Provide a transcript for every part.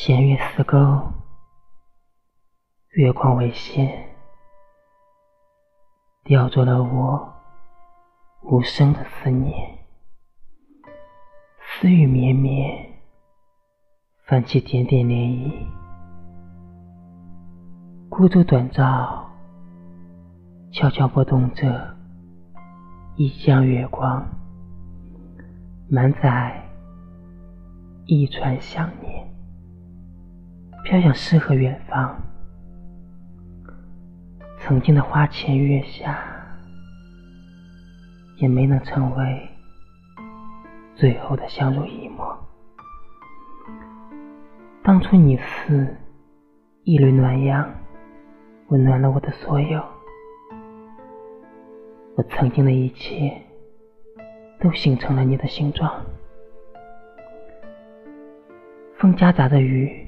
弦月似钩，月光为线，吊着了我无声的思念。思雨绵绵，泛起点点涟漪。孤舟短照，悄悄拨动着一江月光，满载一船想念。飘向诗和远方，曾经的花前月下，也没能成为最后的相濡以沫。当初你似一缕暖阳，温暖了我的所有，我曾经的一切都形成了你的形状。风夹杂着雨。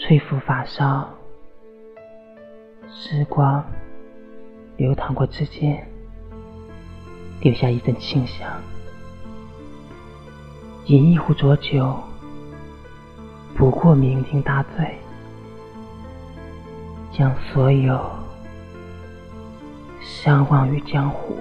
吹拂发梢，时光流淌过指尖，留下一阵清香。饮一壶浊酒，不过酩酊大醉，将所有相忘于江湖。